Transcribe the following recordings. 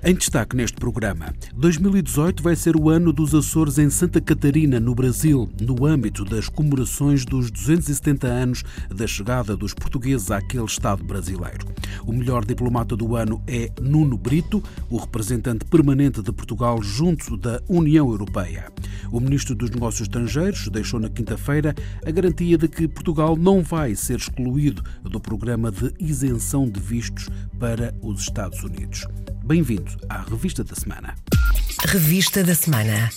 Em destaque neste programa, 2018 vai ser o ano dos Açores em Santa Catarina, no Brasil, no âmbito das comemorações dos 270 anos da chegada dos portugueses àquele Estado brasileiro. O melhor diplomata do ano é Nuno Brito, o representante permanente de Portugal junto da União Europeia. O ministro dos Negócios Estrangeiros deixou na quinta-feira a garantia de que Portugal não vai ser excluído do programa de isenção de vistos para os Estados Unidos. Bem-vindo à Revista da Semana. Revista da Semana.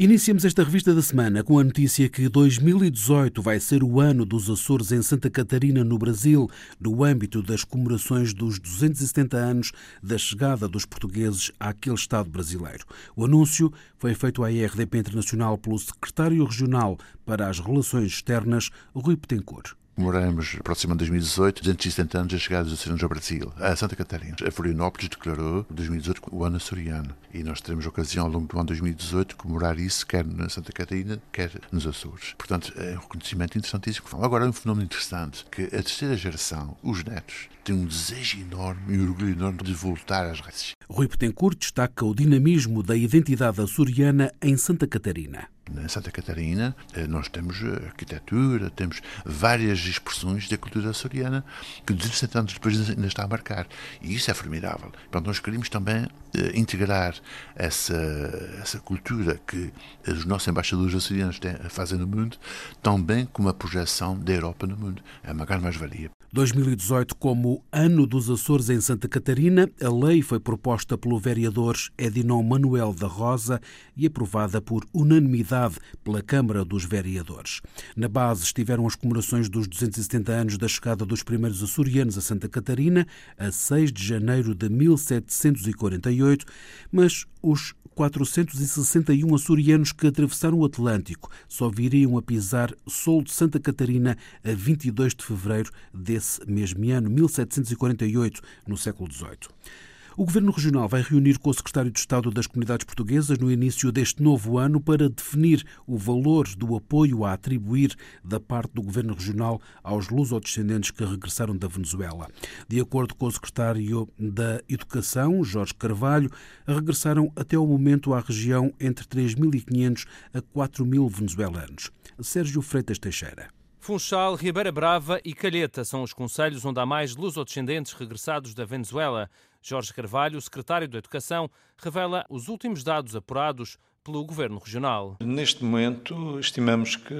Iniciamos esta revista da semana com a notícia que 2018 vai ser o ano dos Açores em Santa Catarina, no Brasil, no âmbito das comemorações dos 270 anos da chegada dos portugueses àquele Estado brasileiro. O anúncio foi feito à IRDP Internacional pelo secretário regional para as Relações Externas, Rui Petencourt. Comemoramos, próximo de 2018, 270 anos da chegada dos açorianos ao Brasil, a Santa Catarina. A Florianópolis declarou 2018 o ano açoriano e nós teremos ocasião ao longo do ano 2018 de comemorar isso, quer na Santa Catarina, quer nos Açores. Portanto, é um reconhecimento interessantíssimo. Agora, é um fenómeno interessante que a terceira geração, os netos, têm um desejo enorme e um orgulho enorme de voltar às raízes. Rui Petencourt destaca o dinamismo da identidade açoriana em Santa Catarina. Na Santa Catarina, eh, nós temos eh, arquitetura, temos várias expressões da cultura açoriana que 200 anos depois ainda está a marcar. E isso é formidável. Portanto, nós queremos também integrar essa, essa cultura que os nossos embaixadores açorianos têm, fazem no mundo, também como a projeção da Europa no mundo. É uma grande mais-valia. 2018 como Ano dos Açores em Santa Catarina, a lei foi proposta pelo vereador Edinon Manuel da Rosa e aprovada por unanimidade pela Câmara dos Vereadores. Na base estiveram as comemorações dos 270 anos da chegada dos primeiros açorianos a Santa Catarina, a 6 de janeiro de 1748, mas os 461 açorianos que atravessaram o Atlântico só viriam a pisar Sol de Santa Catarina a 22 de fevereiro desse mesmo ano, 1748, no século XVIII. O Governo Regional vai reunir com o Secretário de Estado das Comunidades Portuguesas no início deste novo ano para definir o valor do apoio a atribuir da parte do Governo Regional aos lusodescendentes que regressaram da Venezuela. De acordo com o Secretário da Educação, Jorge Carvalho, regressaram até o momento à região entre 3.500 a 4.000 venezuelanos. Sérgio Freitas Teixeira. Funchal, Ribeira Brava e Calheta são os conselhos onde há mais lusodescendentes regressados da Venezuela. Jorge Carvalho, secretário da Educação, revela os últimos dados apurados pelo Governo Regional. Neste momento, estimamos que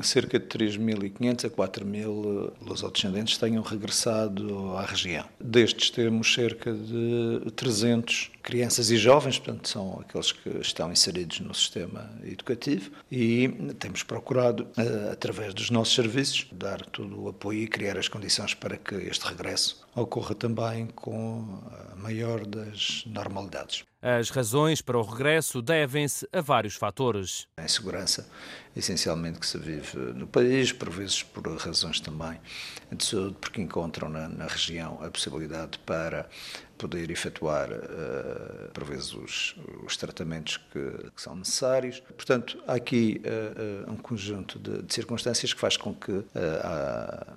cerca de 3.500 a 4.000 lusodescendentes tenham regressado à região. Destes temos cerca de 300 crianças e jovens, portanto, são aqueles que estão inseridos no sistema educativo e temos procurado, eh, através dos nossos serviços, dar todo o apoio e criar as condições para que este regresso ocorra também com a maior das normalidades. As razões para o regresso devem-se a vários fatores. A insegurança, essencialmente, que se vive no país, por vezes por razões também de saúde, porque encontram na, na região a possibilidade para poder efetuar, uh, por vezes, os, os tratamentos que, que, são necessários. Portanto, há aqui uh, uh, um conjunto de, de, circunstâncias que faz com que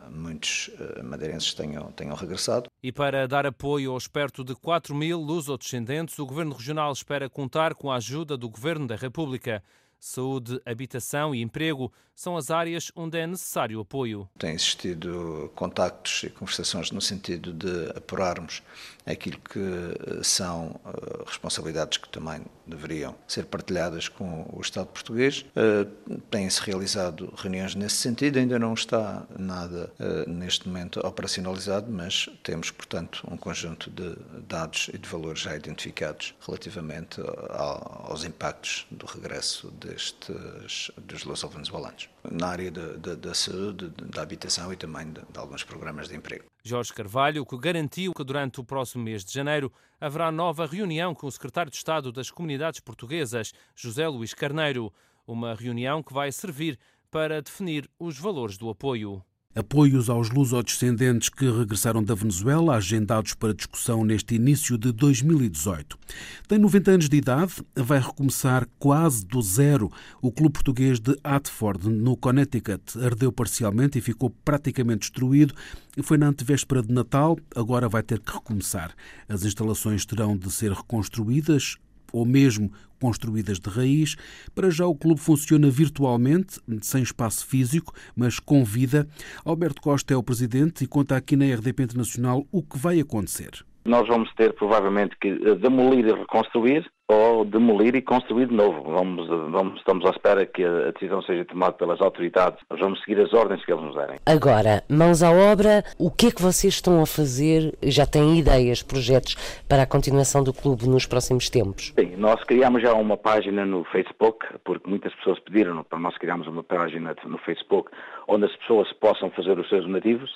muitos madeirenses tenham, tenham regressado. E para dar apoio aos perto de 4 mil luso-descendentes, o Governo Regional espera contar com a ajuda do Governo da República. Saúde, habitação e emprego são as áreas onde é necessário apoio. Tem existido contactos e conversações no sentido de apurarmos aquilo que eh, são uh, responsabilidades que também deveriam ser partilhadas com o Estado português. Uh, Têm-se realizado reuniões nesse sentido, ainda não está nada neste momento operacionalizado, mas temos, portanto, um conjunto de dados e de valores já identificados relativamente aos impactos do regresso destes dos luso-venezuelanos na área da saúde, da habitação e também de, de alguns programas de emprego. Jorge Carvalho, que garantiu que durante o próximo mês de janeiro haverá nova reunião com o secretário de Estado das Comunidades Portuguesas, José Luís Carneiro. Uma reunião que vai servir para definir os valores do apoio. Apoios aos lusodescendentes que regressaram da Venezuela, agendados para discussão neste início de 2018. Tem 90 anos de idade, vai recomeçar quase do zero. O clube português de Atford, no Connecticut, ardeu parcialmente e ficou praticamente destruído. Foi na antevéspera de Natal, agora vai ter que recomeçar. As instalações terão de ser reconstruídas, ou mesmo construídas de raiz. Para já o clube funciona virtualmente, sem espaço físico, mas com vida. Alberto Costa é o presidente e conta aqui na RDP Internacional o que vai acontecer. Nós vamos ter provavelmente que demolir e reconstruir ou demolir e construir de novo. Vamos, vamos, estamos à espera que a decisão seja tomada pelas autoridades. Nós vamos seguir as ordens que eles nos derem. Agora, mãos à obra, o que é que vocês estão a fazer? Já têm ideias, projetos para a continuação do clube nos próximos tempos? Sim, nós criamos já uma página no Facebook, porque muitas pessoas pediram para nós criarmos uma página no Facebook onde as pessoas possam fazer os seus donativos.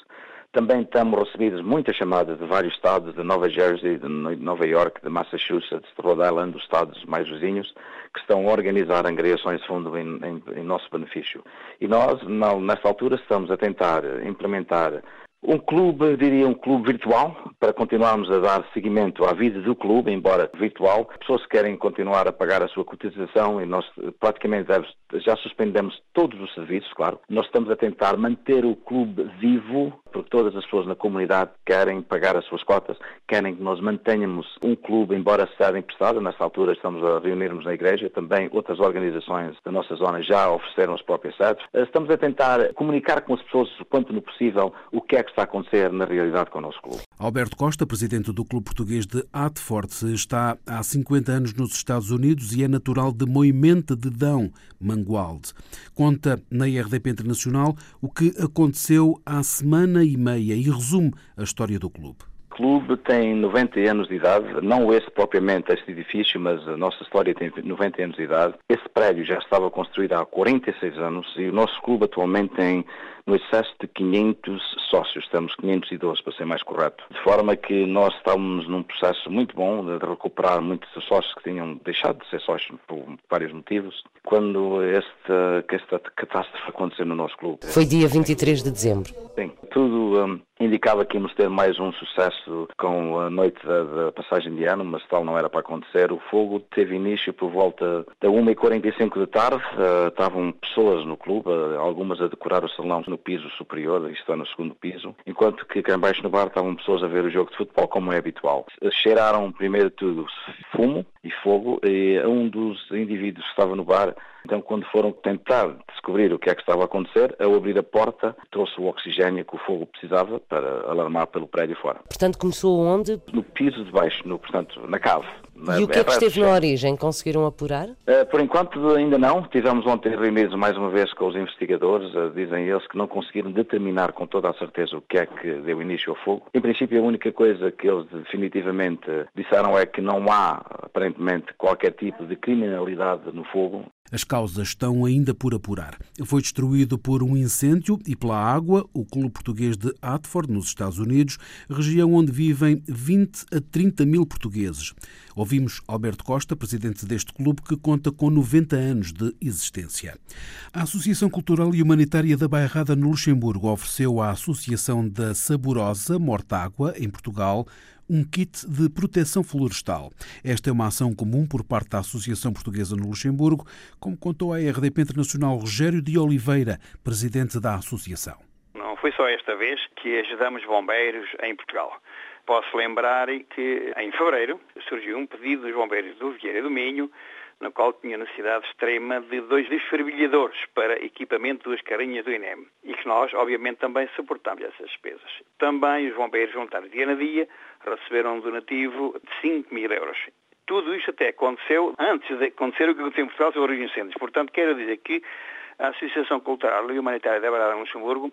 Também estamos recebidos muitas chamadas de vários estados, de Nova Jersey, de Nova York, de Massachusetts, de Rhode Island, dos estados mais vizinhos, que estão a organizar angariações de fundo em, em, em nosso benefício. E nós, nesta altura, estamos a tentar implementar um clube, diria um clube virtual, para continuarmos a dar seguimento à vida do clube, embora virtual. Pessoas que querem continuar a pagar a sua cotização e nós praticamente já suspendemos todos os serviços, claro. Nós estamos a tentar manter o clube vivo, porque todas as pessoas na comunidade querem pagar as suas cotas, querem que nós mantenhamos um clube, embora seja emprestado. Nesta altura estamos a reunirmos na igreja, também outras organizações da nossa zona já ofereceram as próprias sedes. Estamos a tentar comunicar com as pessoas o quanto no possível o que é que está a acontecer na realidade com o nosso clube. Alberto Costa, presidente do Clube Português de Atford, está há 50 anos nos Estados Unidos e é natural de Moimenta de Dão, Mangualde. Conta na RDP Internacional o que aconteceu há semana e meia e resume a história do clube. O clube tem 90 anos de idade, não esse propriamente este edifício, mas a nossa história tem 90 anos de idade. Esse prédio já estava construído há 46 anos e o nosso clube atualmente tem no excesso de 500 sócios, estamos 512 para ser mais correto. De forma que nós estamos num processo muito bom de recuperar muitos sócios que tinham deixado de ser sócios por vários motivos, quando esta, esta catástrofe aconteceu no nosso clube. Foi dia 23 de dezembro. Sim, tudo um, indicava que íamos ter mais um sucesso com a noite da, da, passagem de ano, mas tal não era para acontecer. O fogo teve início por volta da 1h45 da tarde. Uh, estavam pessoas no clube, uh, algumas a decorar o salão no piso superior, isto é, no segundo piso, enquanto que cá embaixo no bar estavam pessoas a ver o jogo de futebol como é habitual. Cheiraram primeiro de tudo fumo e fogo e um dos indivíduos que estava no bar então, quando foram tentar descobrir o que é que estava a acontecer, ao abrir a porta, trouxe o oxigênio que o fogo precisava para alarmar pelo prédio fora. Portanto, começou onde? No piso de baixo, no, portanto, na cave. E o que é que esteve na origem? Conseguiram apurar? Uh, por enquanto ainda não. Tivemos ontem reunidos mais uma vez com os investigadores. Uh, dizem eles que não conseguiram determinar com toda a certeza o que é que deu início ao fogo. Em princípio, a única coisa que eles definitivamente disseram é que não há, aparentemente, qualquer tipo de criminalidade no fogo. As causas estão ainda por apurar. Foi destruído por um incêndio e pela água o Clube Português de Atford, nos Estados Unidos, região onde vivem 20 a 30 mil portugueses. Ouvimos Alberto Costa, presidente deste clube, que conta com 90 anos de existência. A Associação Cultural e Humanitária da Bairrada no Luxemburgo ofereceu à Associação da Saborosa Mortágua, em Portugal, um kit de proteção florestal. Esta é uma ação comum por parte da Associação Portuguesa no Luxemburgo, como contou a RDP Internacional Rogério de Oliveira, presidente da associação. Não foi só esta vez que ajudamos bombeiros em Portugal. Posso lembrar que em fevereiro surgiu um pedido dos bombeiros do Vieira do Minho no qual tinha necessidade extrema de dois desfervilhadores para equipamento das carinhas do INEM e que nós, obviamente, também suportamos essas despesas. Também os bombeiros voluntários dia a dia receberam um donativo de 5 mil euros. Tudo isto até aconteceu antes de acontecer o que aconteceu em Portugal sobre os incêndios. Portanto, quero dizer que a Associação Cultural e Humanitária da Barada Luxemburgo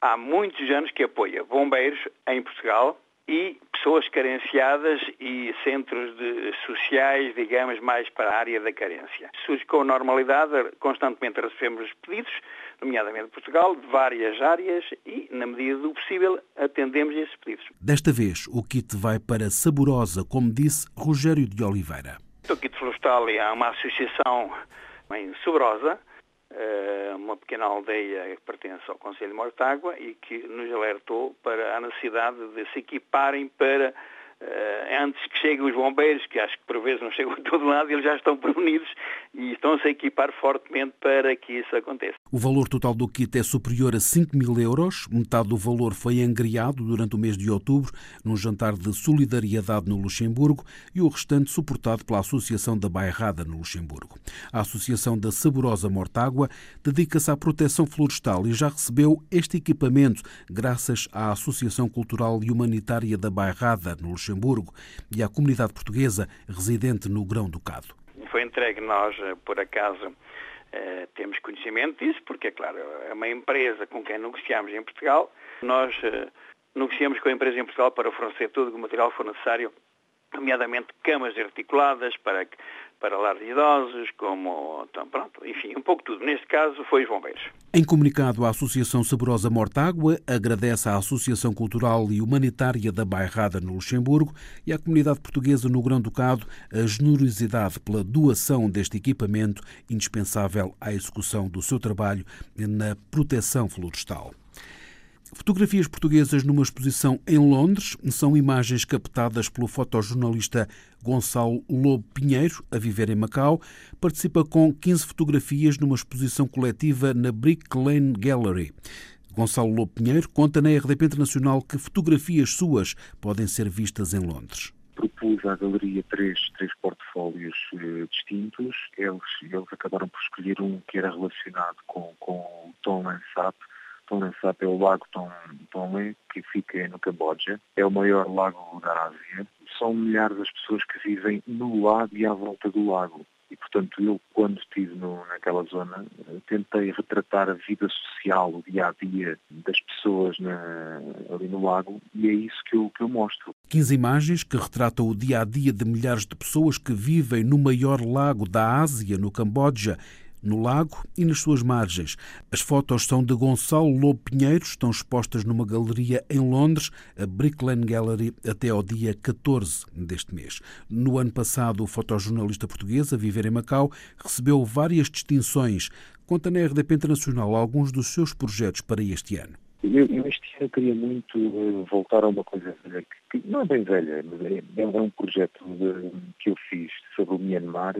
há muitos anos que apoia bombeiros em Portugal e pessoas carenciadas e centros de, sociais, digamos, mais para a área da carência. Surge com normalidade, constantemente recebemos pedidos, nomeadamente de Portugal, de várias áreas e, na medida do possível, atendemos esses pedidos. Desta vez, o kit vai para Saborosa, como disse Rogério de Oliveira. O kit florestal é uma associação bem, Saborosa, uma pequena aldeia que pertence ao Conselho de Mortágua e que nos alertou para a necessidade de se equiparem para antes que cheguem os bombeiros, que acho que por vezes não chegam a todo lado, eles já estão prevenidos e estão-se a equipar fortemente para que isso aconteça. O valor total do kit é superior a 5 mil euros. Metade do valor foi angriado durante o mês de outubro num jantar de solidariedade no Luxemburgo e o restante suportado pela Associação da Bairrada no Luxemburgo. A Associação da Saborosa Mortágua dedica-se à proteção florestal e já recebeu este equipamento graças à Associação Cultural e Humanitária da Bairrada no Luxemburgo Luxemburgo e à comunidade portuguesa residente no Grão-Ducado. Foi entregue, nós, eh, por acaso, eh, temos conhecimento disso, porque, é claro, é uma empresa com quem negociamos em Portugal. Nós eh, negociamos com a empresa em Portugal para fornecer todo o material que for necessário, nomeadamente camas articuladas para para lar de idosos, como, então, pronto, enfim, um pouco tudo. Neste caso, foi os bombeiros. Em comunicado, a Associação Saborosa Mortágua agradece à Associação Cultural e Humanitária da Bairrada no Luxemburgo e à comunidade portuguesa no Grão-Ducado a generosidade pela doação deste equipamento indispensável à execução do seu trabalho na proteção florestal. Fotografias portuguesas numa exposição em Londres são imagens captadas pelo fotojornalista Gonçalo Lobo Pinheiro, a viver em Macau. Participa com 15 fotografias numa exposição coletiva na Brick Lane Gallery. Gonçalo Lobo Pinheiro conta na RDP Internacional que fotografias suas podem ser vistas em Londres propus à galeria três, três portfólios eh, distintos. Eles, eles acabaram por escolher um que era relacionado com, com o Tom Lansap, Tonle Sap é o lago Tonle, que fica no Camboja. É o maior lago da Ásia. São milhares as pessoas que vivem no lago e à volta do lago. E, portanto, eu, quando estive no, naquela zona, tentei retratar a vida social, o dia-a-dia das pessoas na, ali no lago, e é isso que eu, que eu mostro. 15 imagens que retratam o dia-a-dia de milhares de pessoas que vivem no maior lago da Ásia, no Camboja, no lago e nas suas margens. As fotos são de Gonçalo Lobo Pinheiro, estão expostas numa galeria em Londres, a Brick Lane Gallery, até ao dia 14 deste mês. No ano passado, o fotojornalista português, a viver em Macau, recebeu várias distinções. Conta na RDP Internacional alguns dos seus projetos para este ano. Eu, eu este ano queria muito uh, voltar a uma coisa velha, que, que, não é bem velha, mas é, é um projeto de, que eu fiz sobre o Myanmar,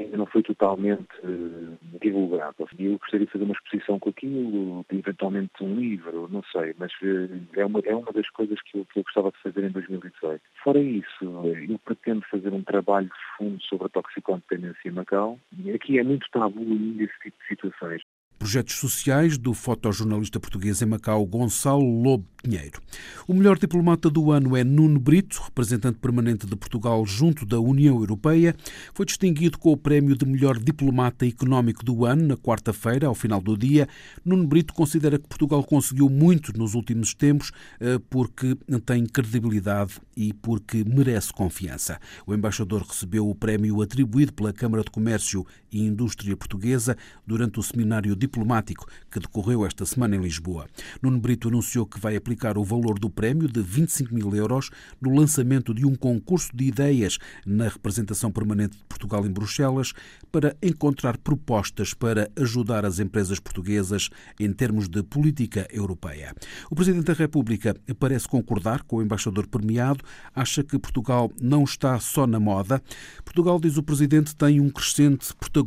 ainda não foi totalmente uh, divulgado. Eu gostaria de fazer uma exposição com aquilo, eventualmente um livro, não sei, mas uh, é, uma, é uma das coisas que eu, que eu gostava de fazer em 2018. Fora isso, eu pretendo fazer um trabalho de fundo sobre a toxicodependência em Macau. Aqui é muito tabu ainda esse tipo de situações projetos sociais do fotojornalista português em Macau, Gonçalo Lobo Pinheiro. O melhor diplomata do ano é Nuno Brito, representante permanente de Portugal junto da União Europeia. Foi distinguido com o prémio de melhor diplomata económico do ano na quarta-feira, ao final do dia. Nuno Brito considera que Portugal conseguiu muito nos últimos tempos eh, porque tem credibilidade e porque merece confiança. O embaixador recebeu o prémio atribuído pela Câmara de Comércio e Indústria Portuguesa durante o seminário diplomático que decorreu esta semana em Lisboa. Nuno Brito anunciou que vai aplicar o valor do prémio de 25 mil euros no lançamento de um concurso de ideias na representação permanente de Portugal em Bruxelas para encontrar propostas para ajudar as empresas portuguesas em termos de política europeia. O Presidente da República parece concordar com o embaixador premiado, acha que Portugal não está só na moda. Portugal, diz o Presidente, tem um crescente protagonismo.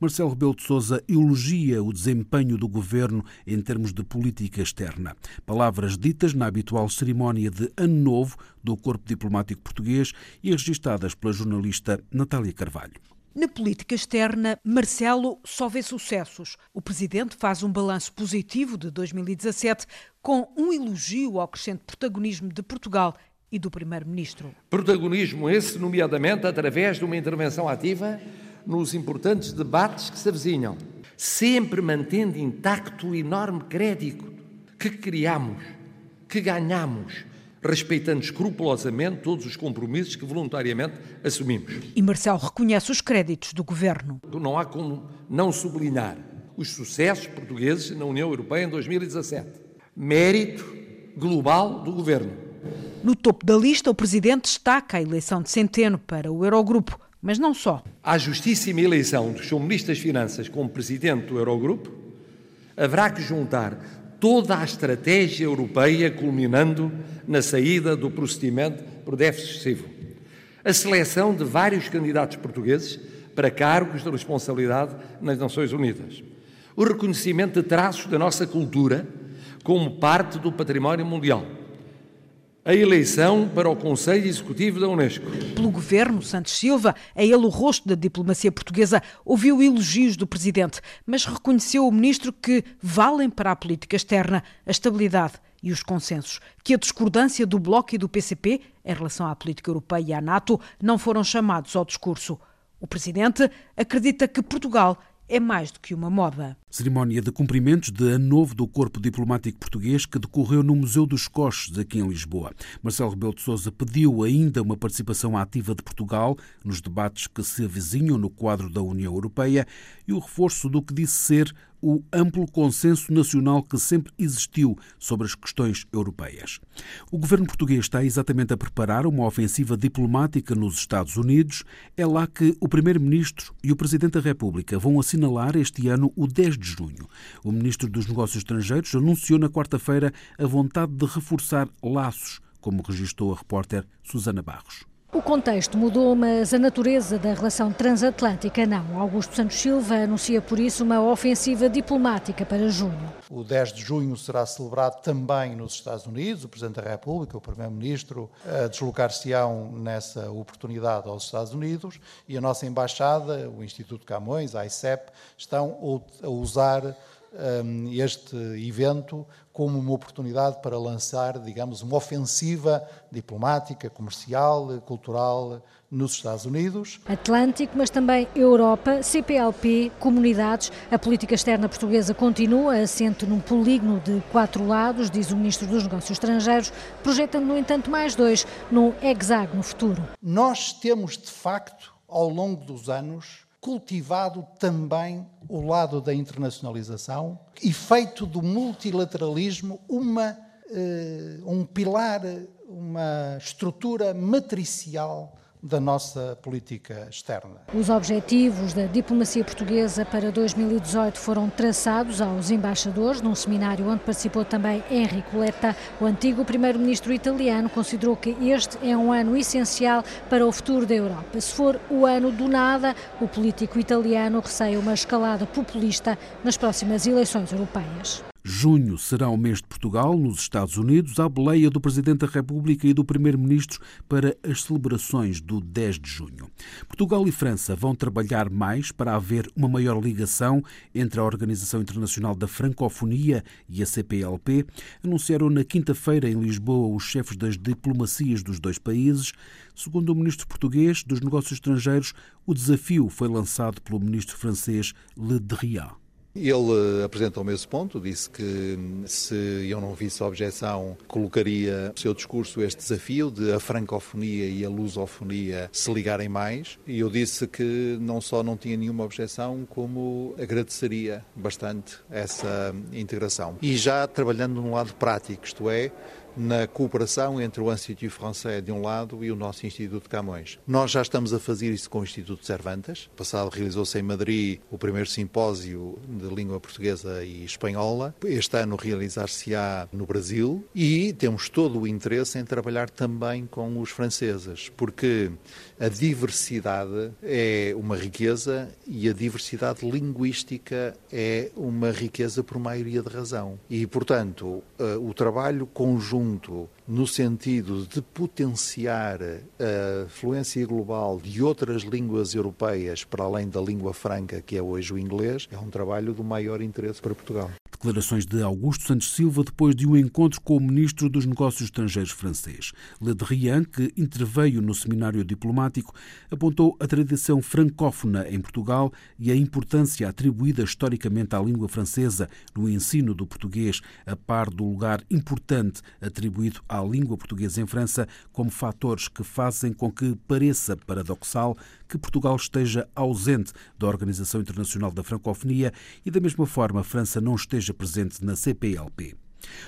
Marcelo Rebelo de Sousa elogia o desempenho do governo em termos de política externa. Palavras ditas na habitual cerimónia de Ano Novo do Corpo Diplomático Português e registadas pela jornalista Natália Carvalho. Na política externa, Marcelo só vê sucessos. O presidente faz um balanço positivo de 2017 com um elogio ao crescente protagonismo de Portugal e do primeiro-ministro. Protagonismo esse, nomeadamente através de uma intervenção ativa nos importantes debates que se avizinham, sempre mantendo intacto o enorme crédito que criamos, que ganhamos respeitando escrupulosamente todos os compromissos que voluntariamente assumimos. E Marcelo reconhece os créditos do governo. Não há como não sublinhar os sucessos portugueses na União Europeia em 2017. Mérito global do governo. No topo da lista, o presidente destaca a eleição de Centeno para o Eurogrupo Mas não só. À justíssima eleição do seu Ministro das Finanças como Presidente do Eurogrupo, haverá que juntar toda a estratégia europeia culminando na saída do procedimento por déficit excessivo. A seleção de vários candidatos portugueses para cargos de responsabilidade nas Nações Unidas. O reconhecimento de traços da nossa cultura como parte do património mundial a eleição para o Conselho Executivo da Unesco. Pelo governo, Santos Silva, é ele o rosto da diplomacia portuguesa, ouviu elogios do presidente, mas reconheceu o ministro que valem para a política externa a estabilidade e os consensos, que a discordância do Bloco e do PCP em relação à política europeia e à NATO não foram chamados ao discurso. O presidente acredita que Portugal é mais do que uma moda. Cerimónia de cumprimentos de ano novo do Corpo Diplomático Português que decorreu no Museu dos Coches, aqui em Lisboa. Marcelo Rebelo de Sousa pediu ainda uma participação ativa de Portugal nos debates que se avizinham no quadro da União Europeia e o reforço do que disse ser o amplo consenso nacional que sempre existiu sobre as questões europeias. O governo português está exatamente a preparar uma ofensiva diplomática nos Estados Unidos. É lá que o primeiro-ministro e o presidente da República vão assinalar este ano o 10 de junho. O ministro dos Negócios Estrangeiros anunciou na quarta-feira a vontade de reforçar laços, como registrou a repórter Susana Barros. O contexto mudou, mas a natureza da relação transatlântica não. Augusto Santos Silva anuncia por isso uma ofensiva diplomática para junho. O 10 de junho será celebrado também nos Estados Unidos. O Presidente da República, o Primeiro-Ministro, deslocar-se-ão nessa oportunidade aos Estados Unidos e a nossa Embaixada, o Instituto Camões, a ICEP, estão a usar um, este evento como uma oportunidade para lançar, digamos, uma ofensiva diplomática, comercial, cultural nos Estados Unidos. Atlântico, mas também Europa, CPLP, comunidades. A política externa portuguesa continua assente num polígono de quatro lados, diz o Ministro dos Negócios Estrangeiros, projetando, no entanto, mais dois num hexágono futuro. Nós temos, de facto, ao longo dos anos, cultivado também o lado da internacionalização e feito do multilateralismo uma, uh, um pilar, uma estrutura matricial da nossa política externa. Os objetivos da diplomacia portuguesa para 2018 foram traçados aos embaixadores num seminário onde participou também Enrico Letta. O antigo primeiro-ministro italiano considerou que este é um ano essencial para o futuro da Europa. Se for o ano do nada, o político italiano receia uma escalada populista nas próximas eleições europeias. Junho será o mês de Portugal, nos Estados Unidos, à boleia do Presidente da República e do Primeiro-Ministro para as celebrações do 10 de junho. Portugal e França vão trabalhar mais para haver uma maior ligação entre a Organização Internacional da Francofonia e a CPLP, anunciaram na quinta-feira em Lisboa os chefes das diplomacias dos dois países. Segundo o Ministro português dos Negócios Estrangeiros, o desafio foi lançado pelo Ministro francês Le Drian. Ele apresentou-me esse ponto, disse que se eu não visse objeção, colocaria no seu discurso este desafio de a francofonia e a lusofonia se ligarem mais. E eu disse que não só não tinha nenhuma objeção, como agradeceria bastante essa integração. E já trabalhando no lado prático, isto é, na cooperação entre o Instituto Français de um lado e o nosso Instituto Camões. Nós já estamos a fazer isso com o Instituto Cervantes. Passado realizou-se em Madrid o primeiro simpósio de língua portuguesa e espanhola. Este ano realizar-se-á no Brasil e temos todo o interesse em trabalhar também com os franceses, porque a diversidade é uma riqueza e a diversidade linguística é uma riqueza por maioria de razão. E, portanto, eh, o trabalho conjunto assunto, no sentido de potenciar a fluência global de outras línguas europeias para além da língua franca, que é hoje o inglês, é um trabalho do maior interesse para Portugal. Declarações de Augusto Santos Silva depois de um encontro com o ministro dos Negócios Estrangeiros francês. Le Drian, que interveio no seminário diplomático, apontou a tradição francófona em Portugal e a importância atribuída historicamente à língua francesa no ensino do português, a par do lugar importante atribuído à língua portuguesa em França, como fatores que fazem com que pareça paradoxal que Portugal esteja ausente da Organização Internacional da Francofonia e, da mesma forma, a França não esteja presente na CPLP.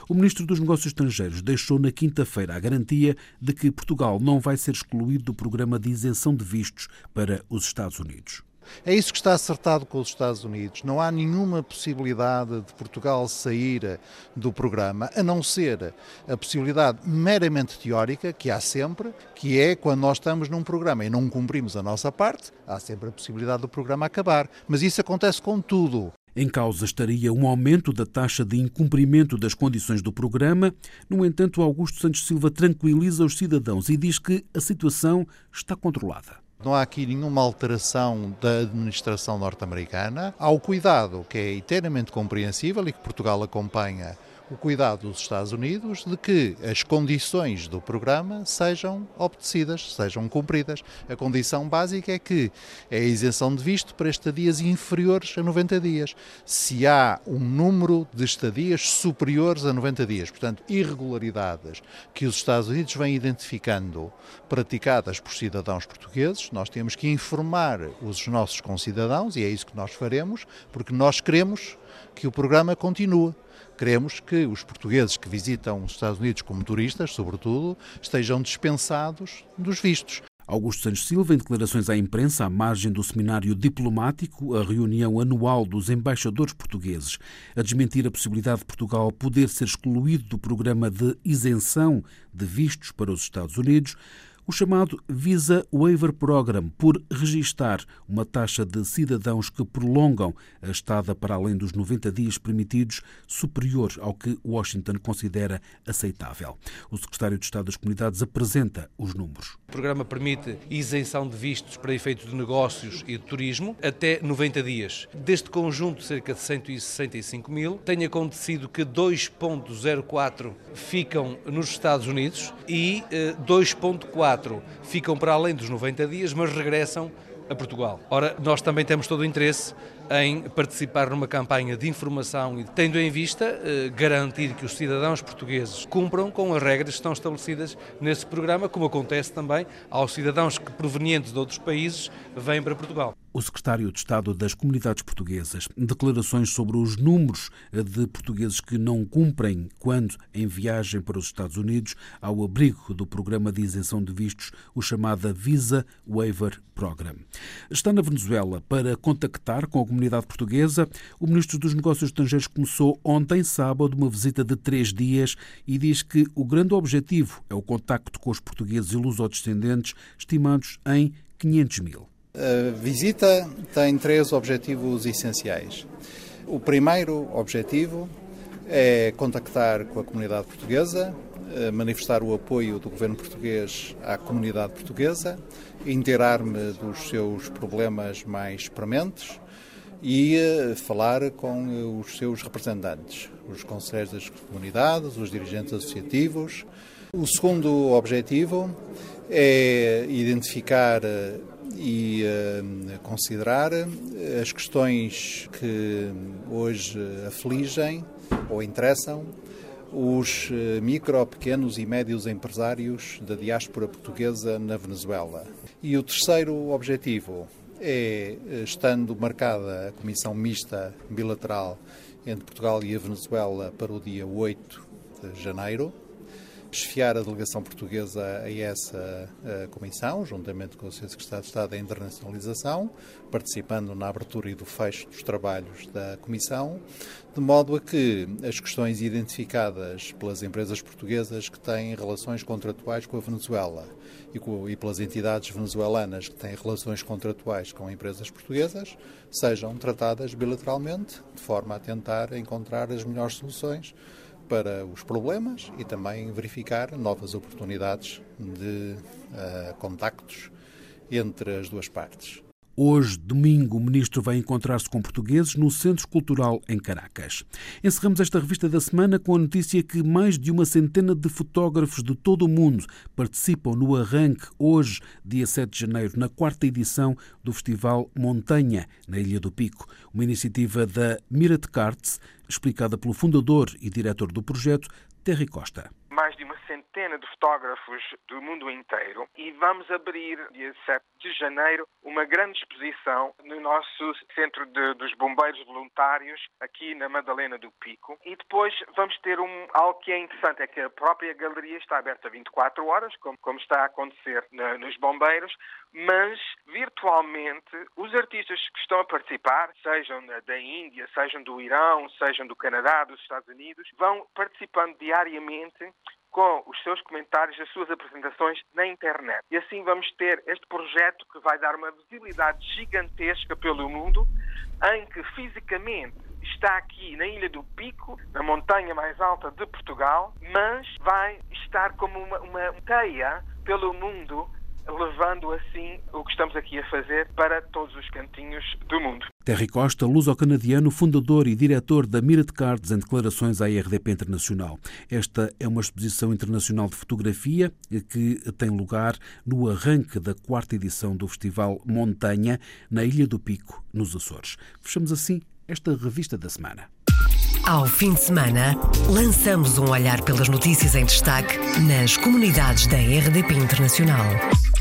O ministro dos Negócios Estrangeiros deixou na quinta-feira a garantia de que Portugal não vai ser excluído do programa de isenção de vistos para os Estados Unidos. É isso que está acertado com os Estados Unidos. Não há nenhuma possibilidade de Portugal sair do programa, a não ser a possibilidade meramente teórica, que há sempre, que é quando nós estamos num programa e não cumprimos a nossa parte, há sempre a possibilidade do programa acabar. Mas isso acontece com tudo. Em causa estaria um aumento da taxa de incumprimento das condições do programa. No entanto, Augusto Santos Silva tranquiliza os cidadãos e diz que a situação está controlada. Não há aqui nenhuma alteração da administração norte-americana. Há o cuidado, que é inteiramente compreensível e que Portugal acompanha o cuidado dos Estados Unidos de que as condições do programa sejam obedecidas, sejam cumpridas. A condição básica é que é a isenção de visto para estadias inferiores a 90 dias. Se há um número de estadias superiores a 90 dias, portanto, irregularidades que os Estados Unidos vêm identificando praticadas por cidadãos portugueses, nós temos que informar os nossos concidadãos, e é isso que nós faremos, porque nós queremos que o programa continue. Queremos que os portugueses que visitam os Estados Unidos como turistas, sobretudo, estejam dispensados dos vistos. Augusto Santos Silva, em declarações à imprensa à margem do seminário diplomático, a reunião anual dos embaixadores portugueses, a desmentir a possibilidade de Portugal poder ser excluído do programa de isenção de vistos para os Estados Unidos, o chamado Visa Waiver Program, por registar uma taxa de cidadãos que prolongam a estada para além dos 90 dias permitidos, superior ao que Washington considera aceitável. O secretário de Estado das Comunidades apresenta os números. O programa permite isenção de vistos para efeitos de negócios e de turismo até 90 dias. Deste conjunto, cerca de 165 mil, tem acontecido que 2,04 ficam nos Estados Unidos e 2,4 ficam para além dos 90 dias, mas regressam a Portugal. Ora, nós também temos todo o interesse em participar numa campanha de informação e tendo em vista eh, garantir que os cidadãos portugueses cumpram com as regras que estão estabelecidas nesse programa, como acontece também aos cidadãos que provenientes de outros países vêm para Portugal o secretário de Estado das Comunidades Portuguesas. Declarações sobre os números de portugueses que não cumprem quando em viagem para os Estados Unidos ao abrigo do programa de isenção de vistos, o chamado Visa Waiver Program. Está na Venezuela para contactar com a comunidade portuguesa. O ministro dos Negócios Estrangeiros começou ontem, sábado, uma visita de três dias e diz que o grande objetivo é o contacto com os portugueses e lusodescendentes, estimados em 500 mil. A visita tem três objetivos essenciais. O primeiro objetivo é contactar com a comunidade portuguesa, eh, manifestar o apoio do governo português à comunidade portuguesa, inteirar-me dos seus problemas mais prementes e eh, falar com os seus representantes, os conselheiros das comunidades, os dirigentes associativos. O segundo objetivo é identificar eh, e uh, considerar as questões que hoje afligem ou interessam os eh, micro, pequenos e médios empresários da diáspora portuguesa na Venezuela. E o terceiro objetivo é, eh, estando marcada a comissão mista bilateral entre Portugal e a Venezuela para o dia 8 de janeiro, chefiar a delegação portuguesa a essa a comissão, juntamente com o Sr. Secretário de Estado da Internacionalização, participando na abertura e do fecho dos trabalhos da comissão, de modo a que as questões identificadas pelas empresas portuguesas que têm relações contratuais com a Venezuela e, com, e pelas entidades venezuelanas que têm relações contratuais com empresas portuguesas sejam tratadas bilateralmente, de forma a tentar encontrar as melhores soluções para os problemas e também verificar novas oportunidades de uh, contactos entre as duas partes. Hoje, domingo, o ministro vai encontrar-se com portugueses no Centro Cultural em Caracas. Encerramos esta revista da semana com a notícia que mais de uma centena de fotógrafos de todo o mundo participam no arranque, hoje, dia 7 de janeiro, na quarta edição do Festival Montanha, na Ilha do Pico. Uma iniciativa da Mirat Cartes, explicada pelo fundador e diretor do projeto, Terry Costa. Mais de centena de fotógrafos do mundo inteiro e vamos abrir, dia 7 de janeiro, uma grande exposição no nosso Centro de, dos Bombeiros Voluntários, aqui na Madalena do Pico. E depois vamos ter um, algo que é interessante, é que a própria galeria está aberta 24 horas, como, como está a acontecer na, nos bombeiros, mas virtualmente os artistas que estão a participar, sejam da Índia, sejam do Irão, sejam do Canadá, dos Estados Unidos, vão participando diariamente com os seus comentários, as suas apresentações na internet. E assim vamos ter este projeto que vai dar uma visibilidade gigantesca pelo mundo, em que fisicamente está aqui na Ilha do Pico, na montanha mais alta de Portugal, mas vai estar como uma, uma teia pelo mundo levando assim o que estamos aqui a fazer para todos os cantinhos do mundo. Terry Costa, luso-canadiano, fundador e diretor da Mirror Cards em declarações à IRDP Internacional. Esta é uma exposição internacional de fotografia que tem lugar no arranque da quarta edição do Festival Montanha, na Ilha do Pico, nos Açores. Fechamos assim esta revista da semana. Ao fim de semana, lançamos um olhar pelas notícias em destaque nas comunidades da RDP Internacional.